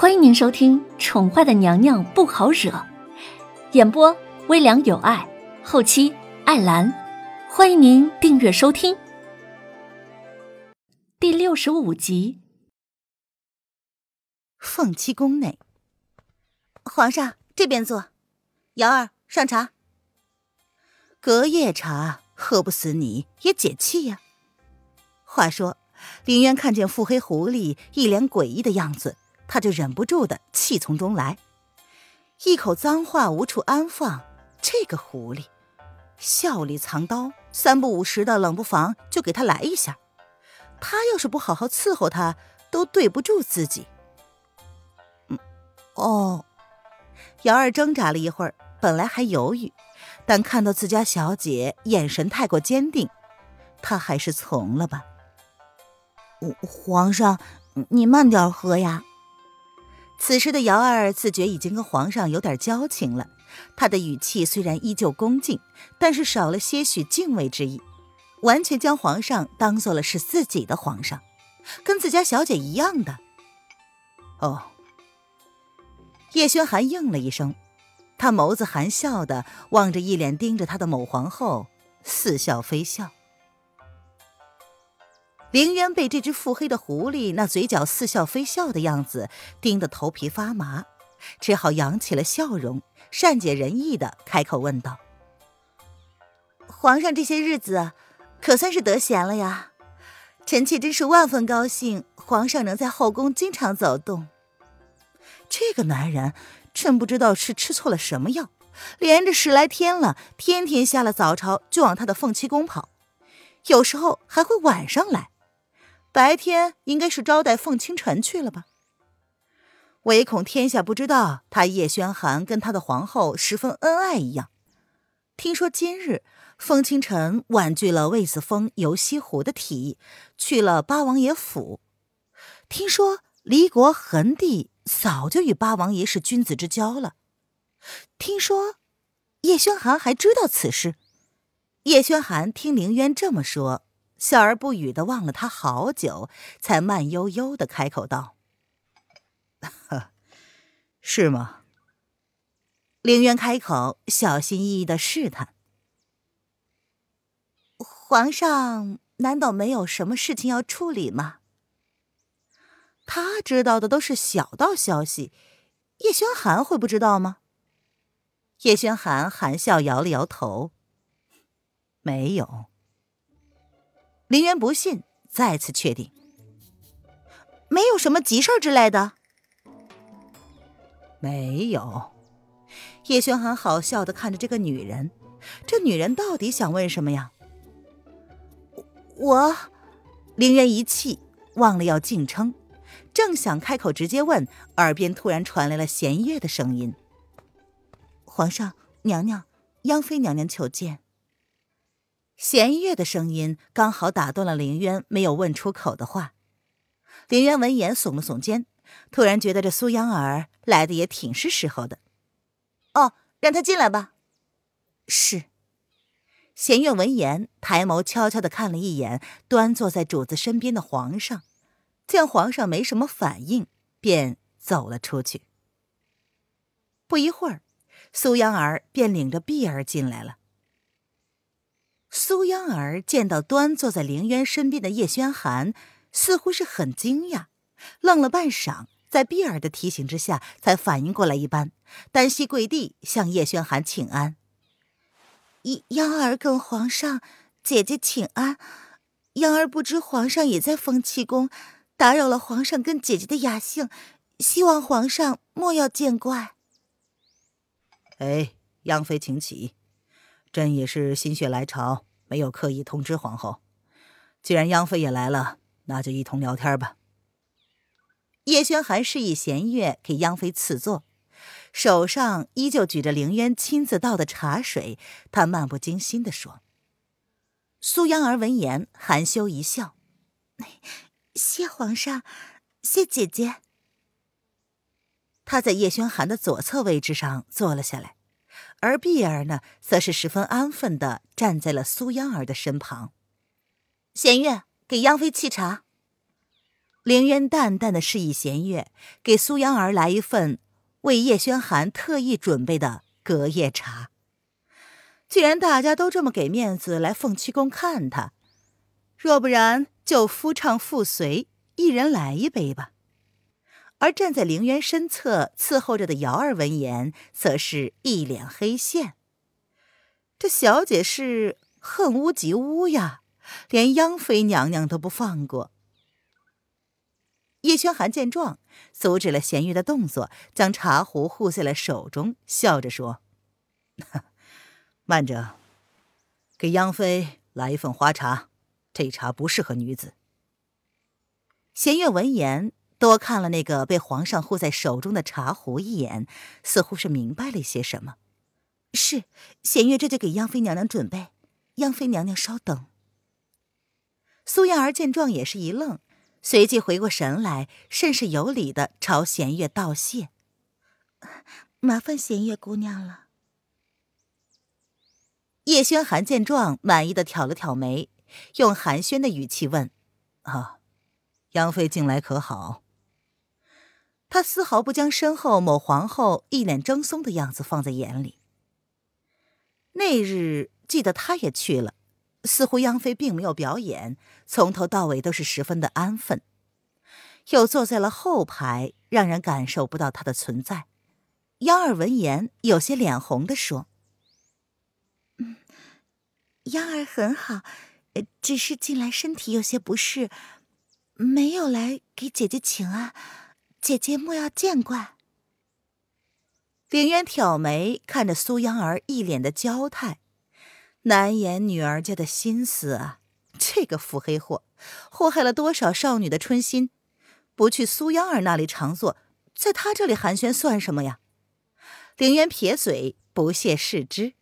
欢迎您收听《宠坏的娘娘不好惹》，演播微凉有爱，后期艾兰。欢迎您订阅收听。第六十五集。凤栖宫内，皇上这边坐，瑶儿上茶。隔夜茶喝不死你也解气呀。话说，林渊看见腹黑狐狸一脸诡异的样子。他就忍不住的气从中来，一口脏话无处安放。这个狐狸，笑里藏刀，三不五时的冷不防就给他来一下。他要是不好好伺候他，都对不住自己。嗯，哦，瑶儿挣扎了一会儿，本来还犹豫，但看到自家小姐眼神太过坚定，他还是从了吧。皇上，你慢点喝呀。此时的瑶儿自觉已经跟皇上有点交情了，他的语气虽然依旧恭敬，但是少了些许敬畏之意，完全将皇上当做了是自己的皇上，跟自家小姐一样的。哦，叶轩寒应了一声，他眸子含笑的望着一脸盯着他的某皇后，似笑非笑。凌渊被这只腹黑的狐狸那嘴角似笑非笑的样子盯得头皮发麻，只好扬起了笑容，善解人意的开口问道：“皇上这些日子可算是得闲了呀？臣妾真是万分高兴，皇上能在后宫经常走动。这个男人，真不知道是吃错了什么药，连着十来天了，天天下了早朝就往他的凤栖宫跑，有时候还会晚上来。”白天应该是招待凤清晨去了吧？唯恐天下不知道他叶轩寒跟他的皇后十分恩爱一样。听说今日凤清晨婉拒了魏子峰游西湖的提议，去了八王爷府。听说离国恒帝早就与八王爷是君子之交了。听说叶轩寒还知道此事。叶轩寒听凌渊这么说。笑而不语的望了他好久，才慢悠悠的开口道：“是吗？”凌渊开口，小心翼翼的试探：“皇上难道没有什么事情要处理吗？”他知道的都是小道消息，叶轩寒会不知道吗？叶轩寒含笑摇了摇头：“没有。”林渊不信，再次确定，没有什么急事之类的。没有。叶轩寒好笑的看着这个女人，这女人到底想问什么呀？我，林渊一气，忘了要敬称，正想开口直接问，耳边突然传来了弦月的声音：“皇上，娘娘，央妃娘娘求见。”弦月的声音刚好打断了林渊没有问出口的话。林渊闻言耸了耸肩，突然觉得这苏央儿来的也挺是时候的。哦，让他进来吧。是。弦月闻言，抬眸悄悄的看了一眼端坐在主子身边的皇上，见皇上没什么反应，便走了出去。不一会儿，苏央儿便领着碧儿进来了。苏央儿见到端坐在凌渊身边的叶轩寒，似乎是很惊讶，愣了半晌，在碧儿的提醒之下，才反应过来一般，单膝跪地向叶轩寒请安。央儿跟皇上、姐姐请安。央儿不知皇上也在风气宫，打扰了皇上跟姐姐的雅兴，希望皇上莫要见怪。哎，央妃请起。朕也是心血来潮，没有刻意通知皇后。既然央妃也来了，那就一同聊天吧。叶轩寒示意弦月给央妃赐座，手上依旧举着凌渊亲自倒的茶水。他漫不经心地说：“苏央儿闻言含羞一笑，谢皇上，谢姐姐。”他在叶轩寒的左侧位置上坐了下来。而碧儿呢，则是十分安分的站在了苏央儿的身旁。弦月给央妃沏茶。凌渊淡淡的示意弦月给苏央儿来一份为叶轩寒特意准备的隔夜茶。既然大家都这么给面子来凤栖宫看他，若不然就夫唱妇随，一人来一杯吧。而站在凌渊身侧伺候着的瑶儿闻言，则是一脸黑线。这小姐是恨屋及乌呀，连央妃娘娘都不放过。叶轩寒见状，阻止了咸月的动作，将茶壶护在了手中，笑着说：“慢着，给央妃来一份花茶，这茶不适合女子。”弦月闻言，多看了那个被皇上护在手中的茶壶一眼，似乎是明白了一些什么。是，弦月这就给央妃娘娘准备。央妃娘娘稍等。苏燕儿见状也是一愣。随即回过神来，甚是有礼的朝弦月道谢：“麻烦弦月姑娘了。”叶轩寒见状，满意的挑了挑眉，用寒暄的语气问：“啊，杨妃近来可好？”他丝毫不将身后某皇后一脸怔忪的样子放在眼里。那日记得他也去了。似乎央妃并没有表演，从头到尾都是十分的安分，又坐在了后排，让人感受不到她的存在。央儿闻言，有些脸红的说：“嗯，央儿很好，只是近来身体有些不适，没有来给姐姐请安，姐姐莫要见怪。”凌渊挑眉看着苏央儿，一脸的娇态。难言女儿家的心思啊！这个腹黑货，祸害了多少少女的春心？不去苏央儿那里常坐，在他这里寒暄算什么呀？凌渊撇嘴，不屑视之。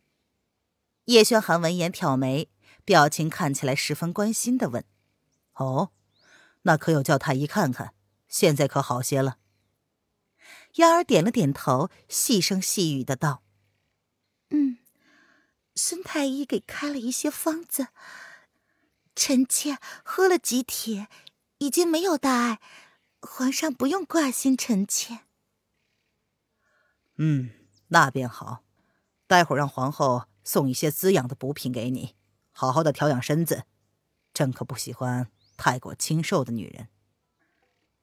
叶轩寒闻言挑眉，表情看起来十分关心的问：“哦，那可有叫太医看看？现在可好些了？”幺儿点了点头，细声细语的道：“嗯。”孙太医给开了一些方子，臣妾喝了几帖，已经没有大碍，皇上不用挂心臣妾。嗯，那便好，待会儿让皇后送一些滋养的补品给你，好好的调养身子。朕可不喜欢太过清瘦的女人。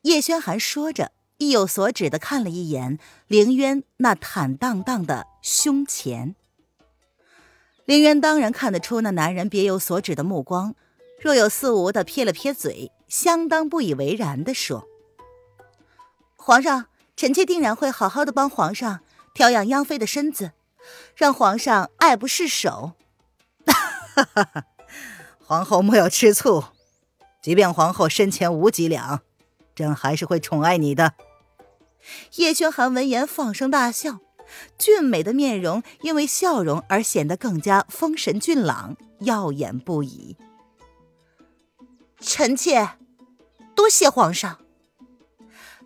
叶轩寒说着，意有所指的看了一眼凌渊那坦荡荡的胸前。凌渊当然看得出那男人别有所指的目光，若有似无的撇了撇嘴，相当不以为然的说：“皇上，臣妾定然会好好的帮皇上调养央妃的身子，让皇上爱不释手。” 皇后莫要吃醋，即便皇后身前无几两，朕还是会宠爱你的。叶轩寒闻言放声大笑。俊美的面容因为笑容而显得更加丰神俊朗，耀眼不已。臣妾多谢皇上。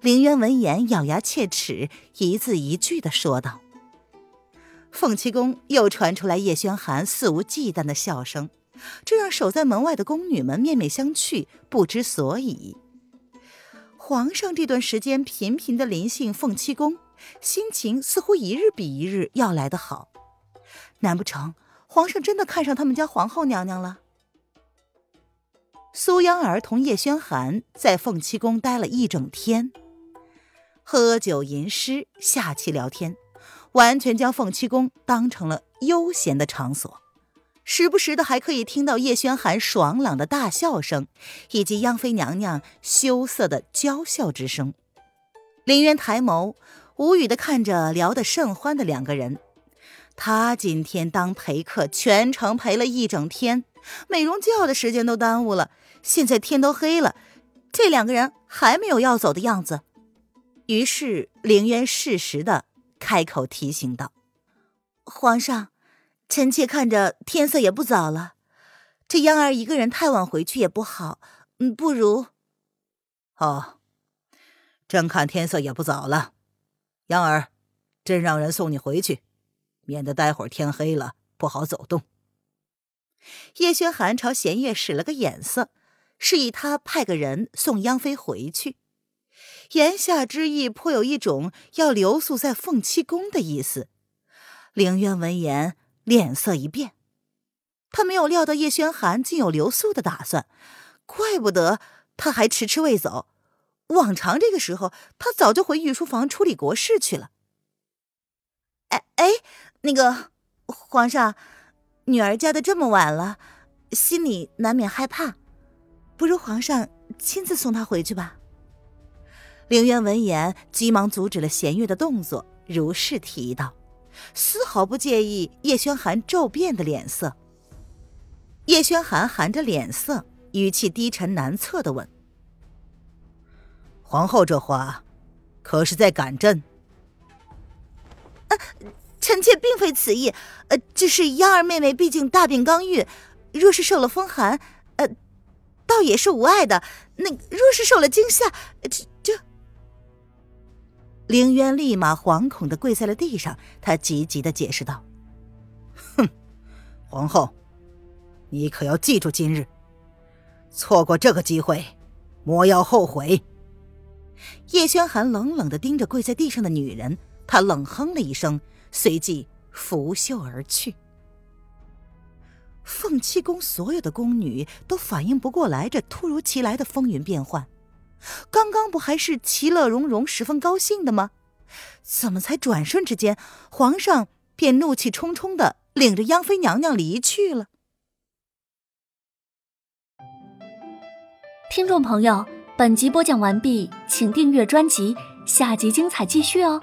凌渊闻言咬牙切齿，一字一句的说道。凤栖宫又传出来叶轩寒肆无忌惮的笑声，这让守在门外的宫女们面面相觑，不知所以。皇上这段时间频频的临幸凤栖宫。心情似乎一日比一日要来得好，难不成皇上真的看上他们家皇后娘娘了？苏央儿同叶轩寒在凤栖宫待了一整天，喝酒吟诗，下棋聊天，完全将凤栖宫当成了悠闲的场所，时不时的还可以听到叶轩寒爽朗的大笑声，以及央妃娘娘羞涩的娇笑之声。林渊抬眸。无语的看着聊得甚欢的两个人，他今天当陪客，全程陪了一整天，美容觉的时间都耽误了。现在天都黑了，这两个人还没有要走的样子。于是凌渊适时的开口提醒道：“皇上，臣妾看着天色也不早了，这央儿一个人太晚回去也不好，嗯，不如……哦，朕看天色也不早了。”央儿，朕让人送你回去，免得待会儿天黑了不好走动。叶轩寒朝弦月使了个眼色，示意他派个人送央妃回去，言下之意颇有一种要留宿在凤栖宫的意思。凌渊闻言，脸色一变，他没有料到叶轩寒竟有留宿的打算，怪不得他还迟迟未走。往常这个时候，他早就回御书房处理国事去了。哎哎，那个皇上，女儿嫁的这么晚了，心里难免害怕，不如皇上亲自送她回去吧。凌渊闻言，急忙阻止了弦月的动作，如是提议道，丝毫不介意叶轩寒骤变的脸色。叶轩寒含着脸色，语气低沉难测的问。皇后这话，可是在赶朕？啊，臣妾并非此意，呃，只是幺儿妹妹毕竟大病刚愈，若是受了风寒，呃，倒也是无碍的。那若是受了惊吓，这……凌渊立马惶恐的跪在了地上，他急急的解释道：“哼，皇后，你可要记住今日，错过这个机会，莫要后悔。”叶轩寒冷冷的盯着跪在地上的女人，他冷哼了一声，随即拂袖而去。凤栖宫所有的宫女都反应不过来这突如其来的风云变幻，刚刚不还是其乐融融、十分高兴的吗？怎么才转瞬之间，皇上便怒气冲冲的领着央妃娘娘离去了？听众朋友。本集播讲完毕，请订阅专辑，下集精彩继续哦。